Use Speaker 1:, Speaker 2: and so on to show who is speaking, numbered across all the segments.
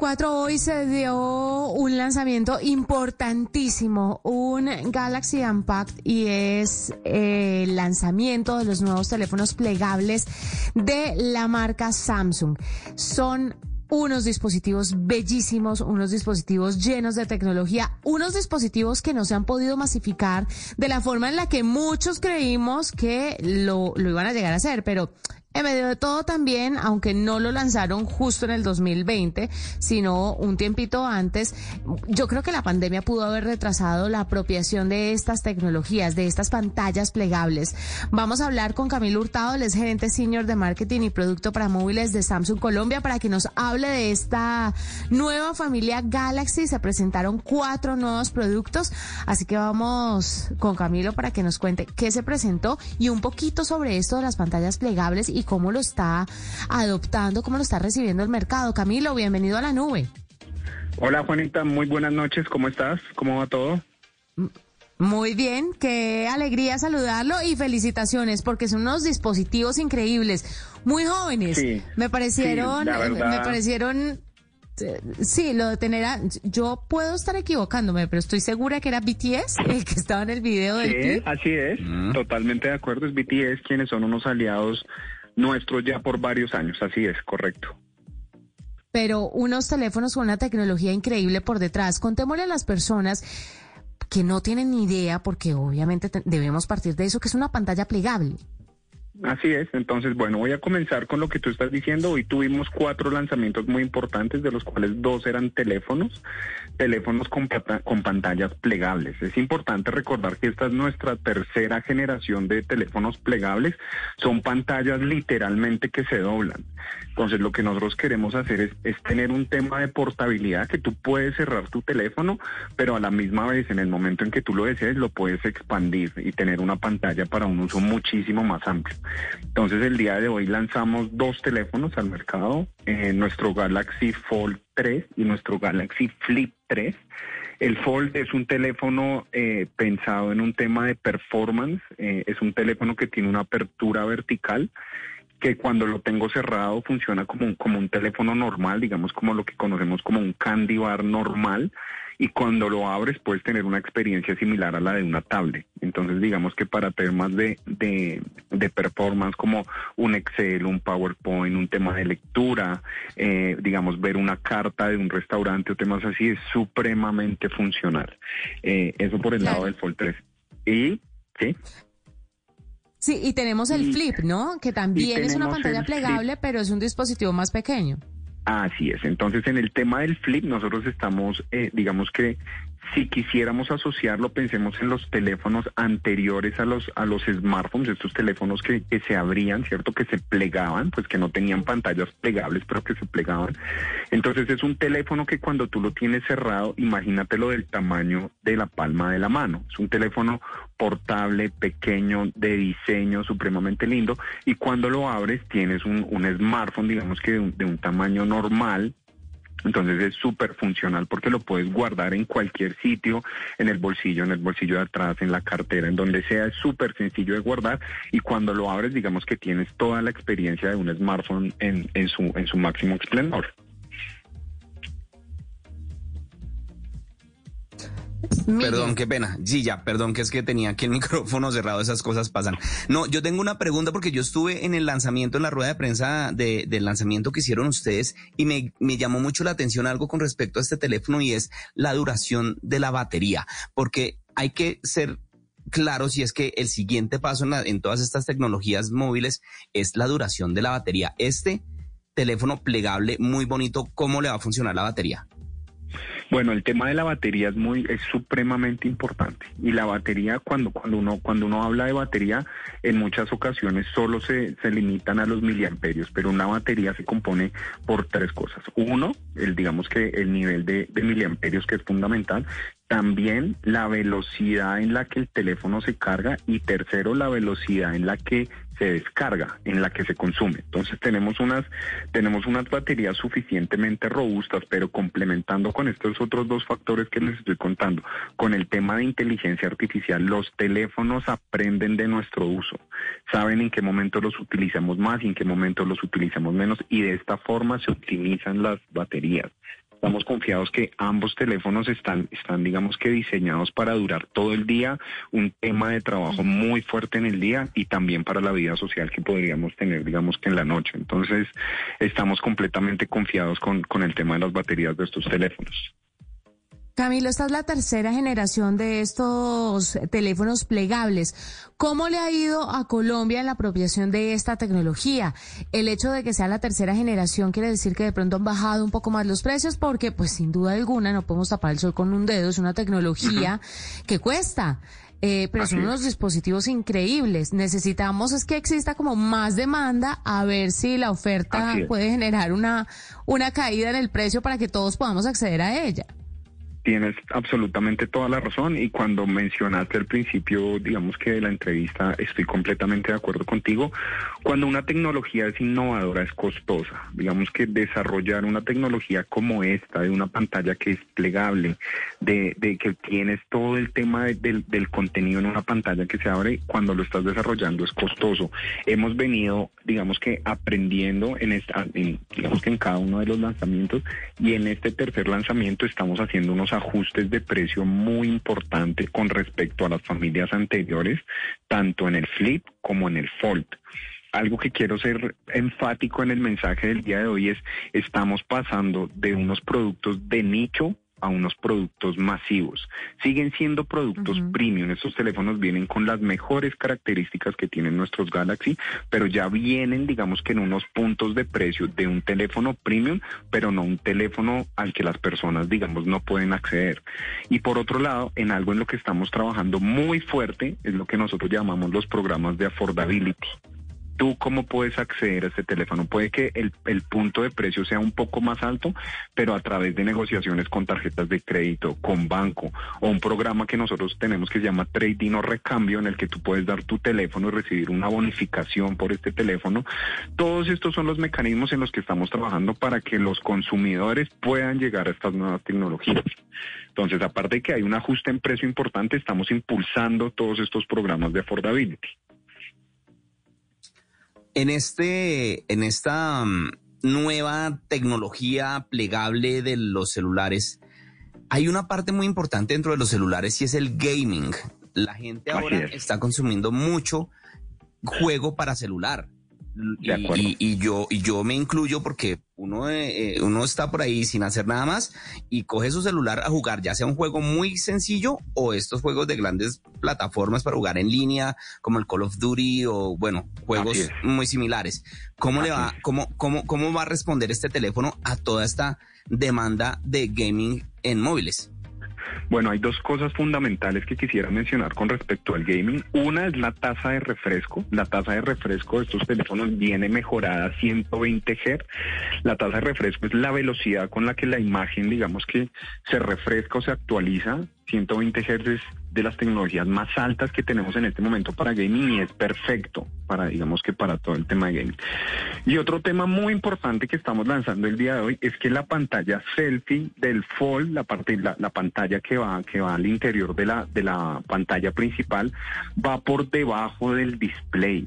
Speaker 1: 4 hoy se dio un lanzamiento importantísimo, un Galaxy Unpacked y es eh, el lanzamiento de los nuevos teléfonos plegables de la marca Samsung. Son unos dispositivos bellísimos, unos dispositivos llenos de tecnología, unos dispositivos que no se han podido masificar de la forma en la que muchos creímos que lo, lo iban a llegar a hacer, pero en medio de todo también, aunque no lo lanzaron justo en el 2020, sino un tiempito antes, yo creo que la pandemia pudo haber retrasado la apropiación de estas tecnologías, de estas pantallas plegables. Vamos a hablar con Camilo Hurtado, el es gerente senior de marketing y producto para móviles de Samsung Colombia, para que nos hable de esta nueva familia Galaxy. Se presentaron cuatro nuevos productos, así que vamos con Camilo para que nos cuente qué se presentó y un poquito sobre esto de las pantallas plegables cómo lo está adoptando, cómo lo está recibiendo el mercado. Camilo, bienvenido a la nube.
Speaker 2: Hola Juanita, muy buenas noches, ¿cómo estás? ¿Cómo va todo?
Speaker 1: Muy bien, qué alegría saludarlo y felicitaciones porque son unos dispositivos increíbles, muy jóvenes. Sí, me parecieron, me parecieron Sí, lo de tener a, yo puedo estar equivocándome, pero estoy segura que era BTS el que estaba en el video del
Speaker 2: sí, Así es, mm. totalmente de acuerdo, es BTS quienes son unos aliados nuestros ya por varios años, así es, correcto.
Speaker 1: Pero unos teléfonos con una tecnología increíble por detrás. Contémosle a las personas que no tienen ni idea, porque obviamente debemos partir de eso, que es una pantalla plegable.
Speaker 2: Así es, entonces bueno, voy a comenzar con lo que tú estás diciendo. Hoy tuvimos cuatro lanzamientos muy importantes, de los cuales dos eran teléfonos, teléfonos con, con pantallas plegables. Es importante recordar que esta es nuestra tercera generación de teléfonos plegables, son pantallas literalmente que se doblan. Entonces lo que nosotros queremos hacer es, tener un tema de portabilidad, que tú puedes cerrar tu teléfono, pero a la misma vez en el momento en que tú lo desees lo puedes expandir y tener una pantalla para un uso muchísimo más amplio. Entonces el día de hoy lanzamos dos teléfonos al mercado, eh, nuestro Galaxy Fold 3 y nuestro Galaxy Flip 3. El Fold es un teléfono eh, pensado en un tema de performance, eh, es un teléfono que tiene una apertura vertical que cuando lo tengo cerrado funciona como un, como un teléfono normal, digamos como lo que conocemos como un candy bar normal, y cuando lo abres puedes tener una experiencia similar a la de una tablet. Entonces digamos que para temas de, de, de performance como un Excel, un PowerPoint, un tema de lectura, eh, digamos ver una carta de un restaurante o temas así es supremamente funcional. Eh, eso por el lado del Fold 3. Y, ¿sí?
Speaker 1: Sí, y tenemos el Flip, ¿no? Que también es una pantalla plegable, pero es un dispositivo más pequeño.
Speaker 2: Así es. Entonces, en el tema del flip, nosotros estamos, eh, digamos que si quisiéramos asociarlo, pensemos en los teléfonos anteriores a los a los smartphones, estos teléfonos que, que, se abrían, ¿cierto? Que se plegaban, pues que no tenían pantallas plegables, pero que se plegaban. Entonces es un teléfono que cuando tú lo tienes cerrado, imagínatelo del tamaño de la palma de la mano. Es un teléfono portable, pequeño, de diseño supremamente lindo, y cuando lo abres tienes un, un smartphone, digamos que de un tamaño normal, entonces es súper funcional porque lo puedes guardar en cualquier sitio, en el bolsillo, en el bolsillo de atrás, en la cartera, en donde sea, es súper sencillo de guardar y cuando lo abres digamos que tienes toda la experiencia de un smartphone en, su, en su máximo esplendor.
Speaker 3: Perdón, qué pena. Ya, perdón, que es que tenía aquí el micrófono cerrado, esas cosas pasan. No, yo tengo una pregunta porque yo estuve en el lanzamiento, en la rueda de prensa de, del lanzamiento que hicieron ustedes y me, me llamó mucho la atención algo con respecto a este teléfono y es la duración de la batería, porque hay que ser claro si es que el siguiente paso en todas estas tecnologías móviles es la duración de la batería. Este teléfono plegable muy bonito, ¿cómo le va a funcionar la batería?
Speaker 2: Bueno, el tema de la batería es muy, es supremamente importante. Y la batería, cuando, cuando uno, cuando uno habla de batería, en muchas ocasiones solo se, se limitan a los miliamperios, pero una batería se compone por tres cosas. Uno, el digamos que el nivel de, de miliamperios que es fundamental, también la velocidad en la que el teléfono se carga y tercero la velocidad en la que se descarga, en la que se consume. Entonces tenemos unas tenemos unas baterías suficientemente robustas, pero complementando con estos otros dos factores que les estoy contando, con el tema de inteligencia artificial, los teléfonos aprenden de nuestro uso, saben en qué momento los utilizamos más y en qué momento los utilizamos menos y de esta forma se optimizan las baterías. Estamos confiados que ambos teléfonos están, están, digamos que diseñados para durar todo el día, un tema de trabajo muy fuerte en el día y también para la vida social que podríamos tener, digamos que en la noche. Entonces, estamos completamente confiados con, con el tema de las baterías de estos teléfonos.
Speaker 1: Camilo, esta es la tercera generación de estos teléfonos plegables. ¿Cómo le ha ido a Colombia en la apropiación de esta tecnología? El hecho de que sea la tercera generación quiere decir que de pronto han bajado un poco más los precios porque, pues sin duda alguna, no podemos tapar el sol con un dedo, es una tecnología que cuesta. Eh, pero son unos dispositivos increíbles. Necesitamos es que exista como más demanda a ver si la oferta puede generar una, una caída en el precio para que todos podamos acceder a ella.
Speaker 2: Tienes absolutamente toda la razón y cuando mencionaste al principio, digamos que de la entrevista, estoy completamente de acuerdo contigo. Cuando una tecnología es innovadora, es costosa. Digamos que desarrollar una tecnología como esta, de una pantalla que es plegable, de, que tienes todo el tema del, contenido en una pantalla que se abre, cuando lo estás desarrollando es costoso. Hemos venido, digamos que aprendiendo en esta, digamos que en cada uno de los lanzamientos y en este tercer lanzamiento estamos haciendo unos ajustes de precio muy importantes con respecto a las familias anteriores, tanto en el Flip como en el Fold. Algo que quiero ser enfático en el mensaje del día de hoy es, estamos pasando de unos productos de nicho a unos productos masivos. Siguen siendo productos premium. Estos teléfonos vienen con las mejores características que tienen nuestros Galaxy, pero ya vienen, digamos que en unos puntos de precio de un teléfono premium, pero no un teléfono al que las personas, digamos, no pueden acceder. Y por otro lado, en algo en lo que estamos trabajando muy fuerte es lo que nosotros llamamos los programas de affordability tú cómo puedes acceder a este teléfono. Puede que el, punto de precio sea un poco más alto, pero a través de negociaciones con tarjetas de crédito, con banco o un programa que nosotros tenemos que se llama trading o recambio en el que tú puedes dar tu teléfono y recibir una bonificación por este teléfono. Todos estos son los mecanismos en los que estamos trabajando para que los consumidores puedan llegar a estas nuevas tecnologías. Entonces, aparte de que hay un ajuste en precio importante, estamos impulsando todos estos programas de affordability.
Speaker 3: En este, en esta mm, nueva tecnología plegable de los celulares, hay una parte muy importante dentro de los celulares y es el gaming. La gente ahora está consumiendo mucho juego para celular. Y, yo y yo me incluyo porque uno eh, eh, uno está por ahí sin hacer nada más y coge su celular a jugar ya sea un juego muy sencillo o estos juegos de grandes plataformas para jugar en línea como el Call of Duty o bueno juegos muy similares. Cómo le va cómo cómo cómo va a responder este teléfono a toda esta demanda de gaming en móviles
Speaker 2: bueno, hay dos cosas fundamentales que quisiera mencionar con respecto al gaming. Una es la tasa de refresco. La tasa de refresco de estos teléfonos viene mejorada a 120 Hz. La tasa de refresco es la velocidad con la que la imagen, digamos que se refresca o se actualiza 120 Hz de las tecnologías más altas que tenemos en este momento para gaming y es perfecto para, digamos que para todo el tema de gaming. Y otro tema muy importante que estamos lanzando el día de hoy es que la pantalla selfie del Fold, la parte, la, la pantalla que va, que va al interior de la, de la pantalla principal, va por debajo del display.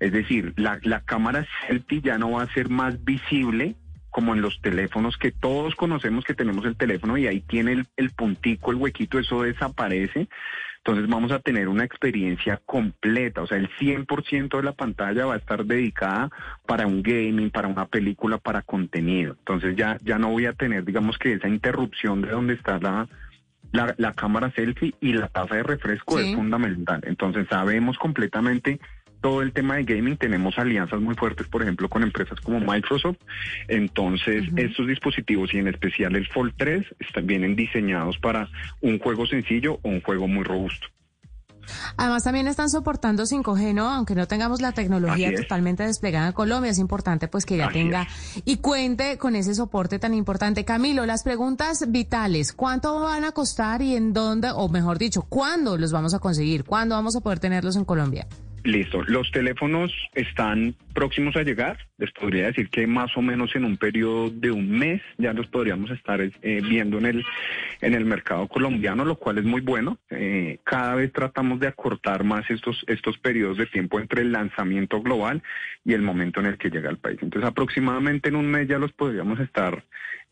Speaker 2: Es decir, la, la cámara selfie ya no va a ser más visible como en los teléfonos que todos conocemos que tenemos el teléfono y ahí tiene el, el puntico, el huequito, eso desaparece. Entonces vamos a tener una experiencia completa, o sea, el 100% de la pantalla va a estar dedicada para un gaming, para una película, para contenido. Entonces ya, ya no voy a tener, digamos que esa interrupción de donde está la, la, la cámara selfie y la tasa de refresco es fundamental. Entonces sabemos completamente todo el tema de gaming tenemos alianzas muy fuertes, por ejemplo, con empresas como Microsoft. Entonces, estos dispositivos y en especial el Fold 3 están, vienen diseñados para un juego sencillo o un juego muy robusto.
Speaker 1: Además, también están soportando 5G, ¿no? Aunque no tengamos la tecnología totalmente desplegada en Colombia, es importante pues que ya tenga y cuente con ese soporte tan importante. Camilo, las preguntas vitales, ¿cuánto van a costar y en dónde, o mejor dicho, cuándo los vamos a conseguir? ¿Cuándo vamos a poder tenerlos en Colombia?
Speaker 2: Listo, los teléfonos están próximos a llegar. Les podría decir que más o menos en un periodo de un mes ya los podríamos estar eh, viendo en el, en el mercado colombiano, lo cual es muy bueno. Eh, cada vez tratamos de acortar más estos, estos periodos de tiempo entre el lanzamiento global y el momento en el que llega al país. Entonces aproximadamente en un mes ya los podríamos estar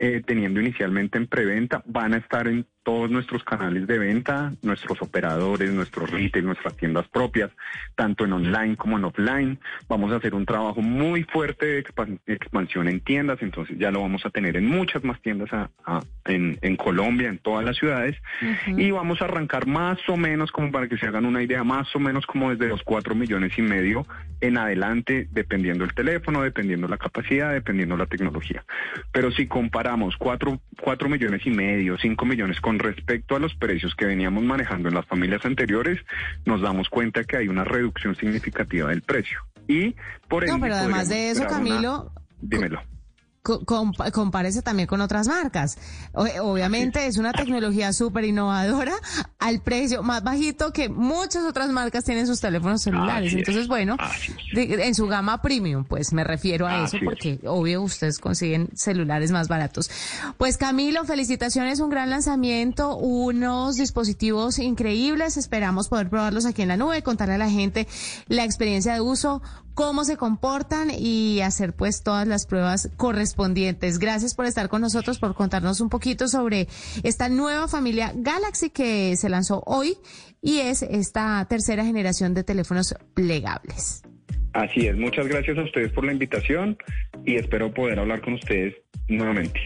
Speaker 2: eh, teniendo inicialmente en preventa. Van a estar en todos nuestros canales de venta, nuestros operadores, nuestros retail, nuestras tiendas propias, tanto en online como en offline. Vamos a hacer un trabajo muy fuerte de expansión en tiendas, entonces ya lo vamos a tener en muchas más tiendas en, Colombia, en todas las ciudades, y vamos a arrancar más o menos, como para que se hagan una idea, más o menos como desde los cuatro millones y medio en adelante, dependiendo el teléfono, dependiendo la capacidad, dependiendo la tecnología. Pero si comparamos cuatro, cuatro millones y medio, cinco millones con respecto a los precios que veníamos manejando en las familias anteriores, nos damos cuenta que hay una reducción significativa del precio. Y por
Speaker 1: No, pero además de eso, Camilo.
Speaker 2: dímelo
Speaker 1: compárese también con otras marcas. obviamente es una tecnología súper innovadora al precio más bajito que muchas otras marcas tienen sus teléfonos celulares. Entonces, bueno, en su gama premium, pues me refiero a eso porque obvio ustedes consiguen celulares más baratos. Pues Camilo, felicitaciones, un gran lanzamiento, unos dispositivos increíbles. Esperamos poder probarlos aquí en la nube, contarle a la gente la experiencia de uso cómo se comportan y hacer pues todas las pruebas correspondientes. Gracias por estar con nosotros, por contarnos un poquito sobre esta nueva familia Galaxy que se lanzó hoy y es esta tercera generación de teléfonos plegables.
Speaker 2: Así es, muchas gracias a ustedes por la invitación y espero poder hablar con ustedes nuevamente.